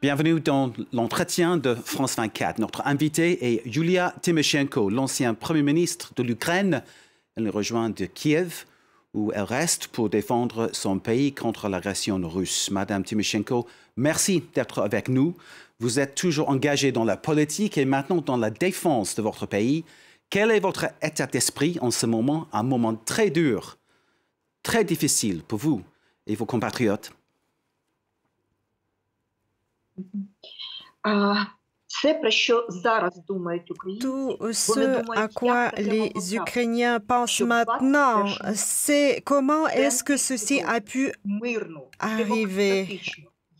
Bienvenue dans l'entretien de France 24. Notre invité est Yulia Tymoshenko, l'ancien Premier ministre de l'Ukraine. Elle rejoint de Kiev, où elle reste pour défendre son pays contre l'agression russe. Madame Tymoshenko, merci d'être avec nous. Vous êtes toujours engagée dans la politique et maintenant dans la défense de votre pays. Quel est votre état d'esprit en ce moment, un moment très dur, très difficile pour vous et vos compatriotes? Tout ce à quoi les Ukrainiens pensent maintenant, c'est comment est-ce que ceci a pu arriver?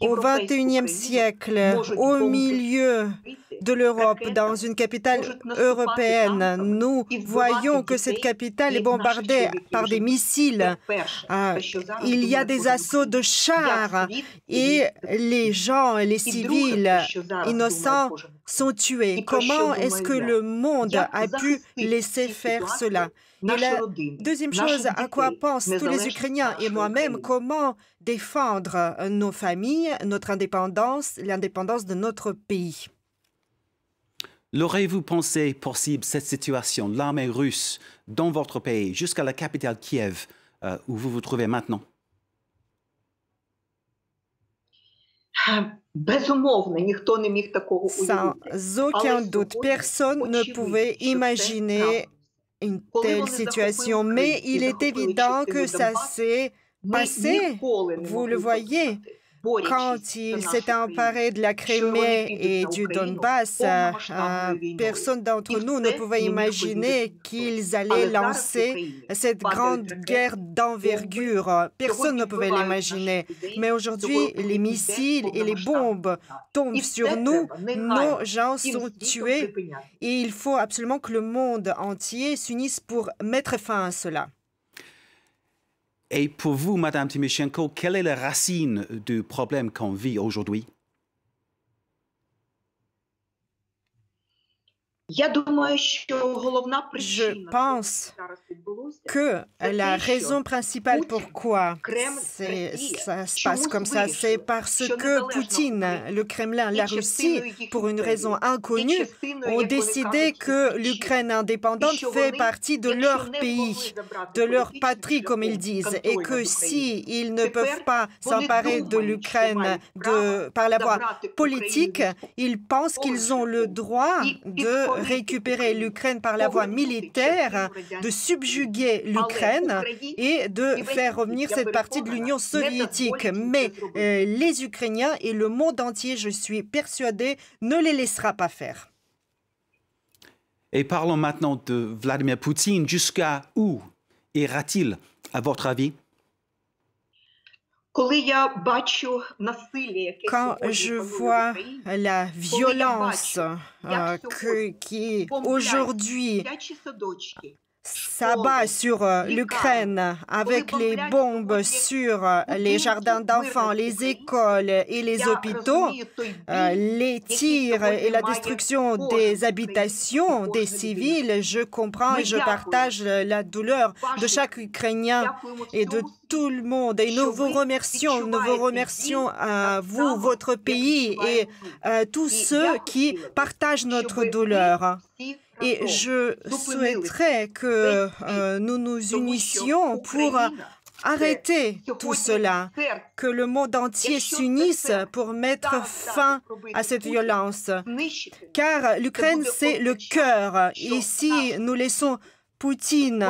Au XXIe siècle, au milieu de l'Europe, dans une capitale européenne. Nous voyons que cette capitale est bombardée par des missiles. Ah, il y a des assauts de chars et les gens, les civils innocents sont tués. Comment est-ce que le monde a pu laisser faire cela? Et la deuxième chose, à quoi pensent tous les Ukrainiens et moi-même, comment défendre nos familles, notre indépendance, l'indépendance de notre pays? L'aurez-vous pensé possible cette situation, l'armée russe dans votre pays, jusqu'à la capitale Kiev, euh, où vous vous trouvez maintenant? Sans aucun doute, personne ne pouvait imaginer une telle situation, mais il est évident que ça s'est passé. Vous le voyez. Quand il s'est emparé de la Crimée et du Donbass, personne d'entre nous ne pouvait imaginer qu'ils allaient lancer cette grande guerre d'envergure. Personne ne pouvait l'imaginer. Mais aujourd'hui, les missiles et les bombes tombent sur nous, nos gens sont tués et il faut absolument que le monde entier s'unisse pour mettre fin à cela. Et pour vous, Madame Timoshenko, quelle est la racine du problème qu'on vit aujourd'hui? Je pense que la raison principale pourquoi ça se passe comme ça, c'est parce que Poutine, le Kremlin, la Russie, pour une raison inconnue, ont décidé que l'Ukraine indépendante fait partie de leur pays, de leur patrie, comme ils disent, et que si ils ne peuvent pas s'emparer de l'Ukraine par la voie politique, ils pensent qu'ils ont le droit de récupérer l'Ukraine par la voie militaire, de subjuguer l'Ukraine et de faire revenir cette partie de l'Union soviétique. Mais euh, les Ukrainiens et le monde entier, je suis persuadé, ne les laissera pas faire. Et parlons maintenant de Vladimir Poutine. Jusqu'à où ira-t-il, à votre avis? Quand je vois la violence euh, qui aujourd'hui s'abat sur euh, l'Ukraine avec les bombes sur euh, les jardins d'enfants, les écoles et les hôpitaux, euh, les tirs et la destruction des habitations des civils, je comprends et je partage la douleur de chaque Ukrainien et de tout le monde. Et nous vous remercions, nous vous remercions à vous, votre pays et à tous ceux qui partagent notre douleur. Et je souhaiterais que euh, nous nous unissions pour arrêter tout cela, que le monde entier s'unisse pour mettre fin à cette violence. Car l'Ukraine, c'est le cœur. Et si nous laissons Poutine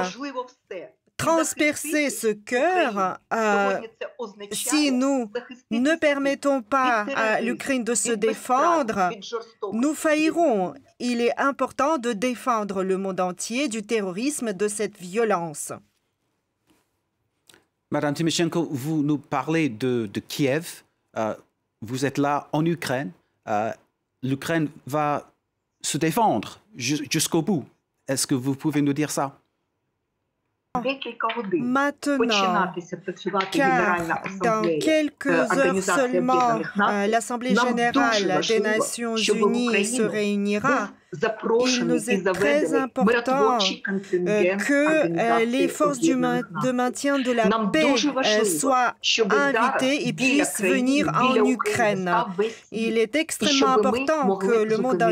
transpercer ce cœur, euh, si nous ne permettons pas à l'Ukraine de se défendre, nous faillirons. Il est important de défendre le monde entier du terrorisme, de cette violence. Madame Timoshenko, vous nous parlez de, Kiev. Euh, vous êtes là en Ukraine. Euh, L'Ukraine va se défendre jusqu'au bout. Est-ce que vous pouvez nous dire ça? Maintenant, car dans quelques heures seulement, l'Assemblée générale des Nations unies se réunira il nous est très important que les forces de maintien de la paix soient invitées et puissent venir en Ukraine. Il est extrêmement important que le monde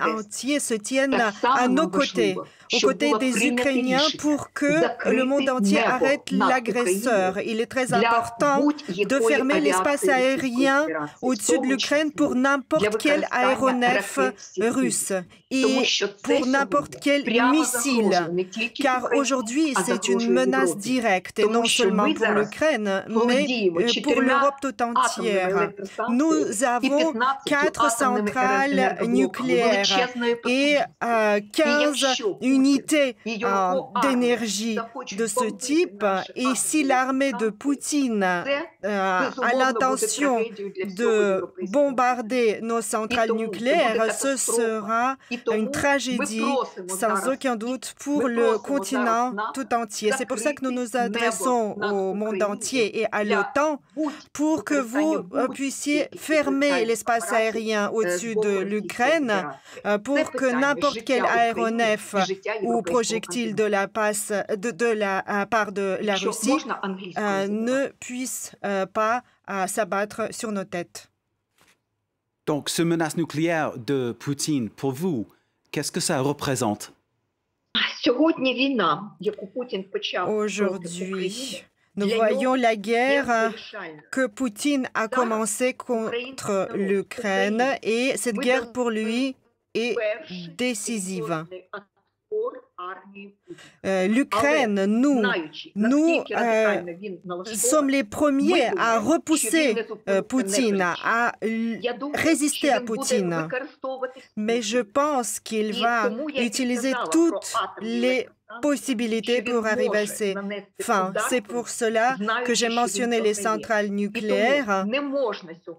entier se tienne à nos côtés aux côtés des Ukrainiens pour que le monde entier arrête l'agresseur. Il est très important de fermer l'espace aérien au-dessus de l'Ukraine pour n'importe quel aéronef russe et pour n'importe quel missile, car aujourd'hui c'est une menace directe, et non seulement pour l'Ukraine, mais pour l'Europe tout entière. Nous avons quatre centrales nucléaires et 15 unités d'énergie de ce type, et si l'armée de Poutine a l'intention de bombarder nos centrales nucléaires, ce sera une tragédie sans aucun doute pour le continent tout entier. C'est pour ça que nous nous adressons au monde entier et à l'OTAN pour que vous puissiez fermer l'espace aérien au-dessus de l'Ukraine pour que n'importe quel aéronef ou projectile de la, passe, de, la part de la Russie ne puisse pas s'abattre sur nos têtes. Donc, ce menace nucléaire de Poutine, pour vous, qu'est-ce que ça représente? Aujourd'hui, nous voyons la guerre que Poutine a commencée contre l'Ukraine et cette guerre pour lui est décisive. L'Ukraine, nous, nous euh, sommes les premiers à repousser euh, Poutine, à résister à Poutine. Mais je pense qu'il va utiliser toutes les possibilités pour arriver à ses fins. C'est pour cela que j'ai mentionné les centrales nucléaires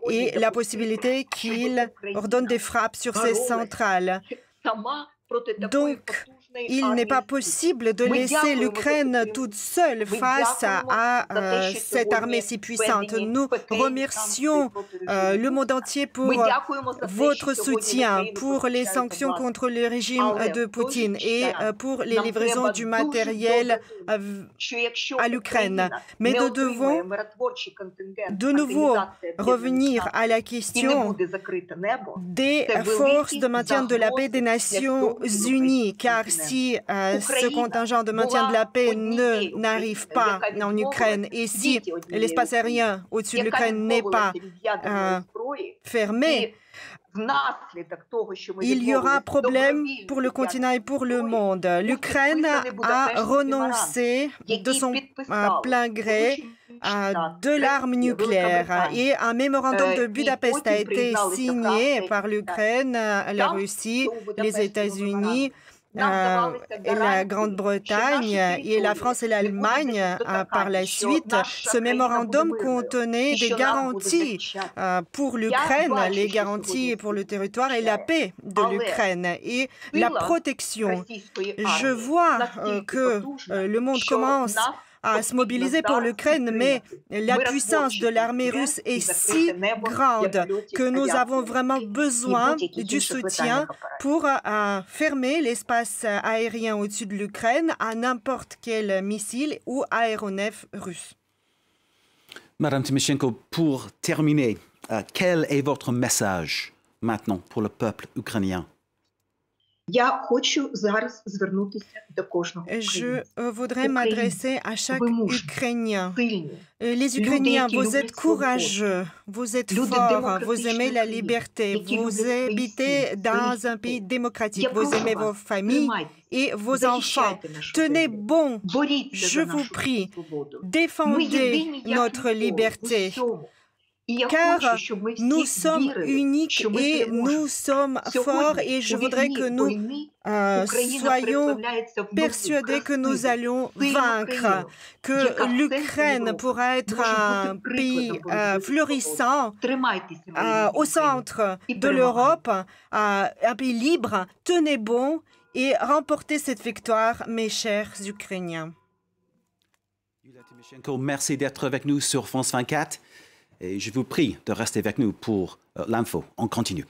et la possibilité qu'il ordonne des frappes sur ces centrales. Donc, il n'est pas possible de laisser l'Ukraine toute seule face à, euh, cette armée si puissante. Nous remercions euh, le monde entier pour votre soutien, pour les sanctions contre le régime de Poutine et euh, pour les livraisons du matériel à l'Ukraine. Mais nous devons de nouveau revenir à la question des forces de maintien de la paix des Nations Unies, car si euh, ce contingent de maintien de la paix ne n'arrive pas en Ukraine. Et si l'espace aérien au-dessus de l'Ukraine n'est pas euh, fermé, il y aura un problème pour le continent et pour le monde. L'Ukraine a renoncé de son euh, plein gré de l'arme nucléaire. Et un mémorandum de Budapest a été signé par l'Ukraine, la Russie, les États-Unis euh, et la Grande-Bretagne et la France et l'Allemagne euh, par la suite. Ce mémorandum contenait des garanties euh, pour l'Ukraine, les garanties pour le territoire et la paix de l'Ukraine et la protection. Je vois que le monde commence à se mobiliser pour l'Ukraine, mais la puissance de l'armée russe est si grande que nous avons vraiment besoin du soutien pour euh, fermer l'espace aérien au-dessus de l'Ukraine à n'importe quel missile ou aéronef russe. Madame Timoshenko, pour terminer, euh, quel est votre message maintenant pour le peuple ukrainien? Je voudrais m'adresser à chaque Ukrainien. Les Ukrainiens, vous êtes courageux, vous êtes forts, vous aimez la liberté, vous habitez dans un pays démocratique, vous aimez vos familles et vos enfants. Tenez bon, je vous prie, défendez notre liberté car nous sommes uniques et nous sommes forts et je voudrais que nous euh, soyons persuadés que nous allons vaincre, que l'Ukraine pourra être un pays euh, florissant euh, au centre de l'Europe, un pays libre. Tenez bon et remportez cette victoire, mes chers Ukrainiens. Merci d'être avec nous sur France 24. Et je vous prie de rester avec nous pour euh, l'info. On continue.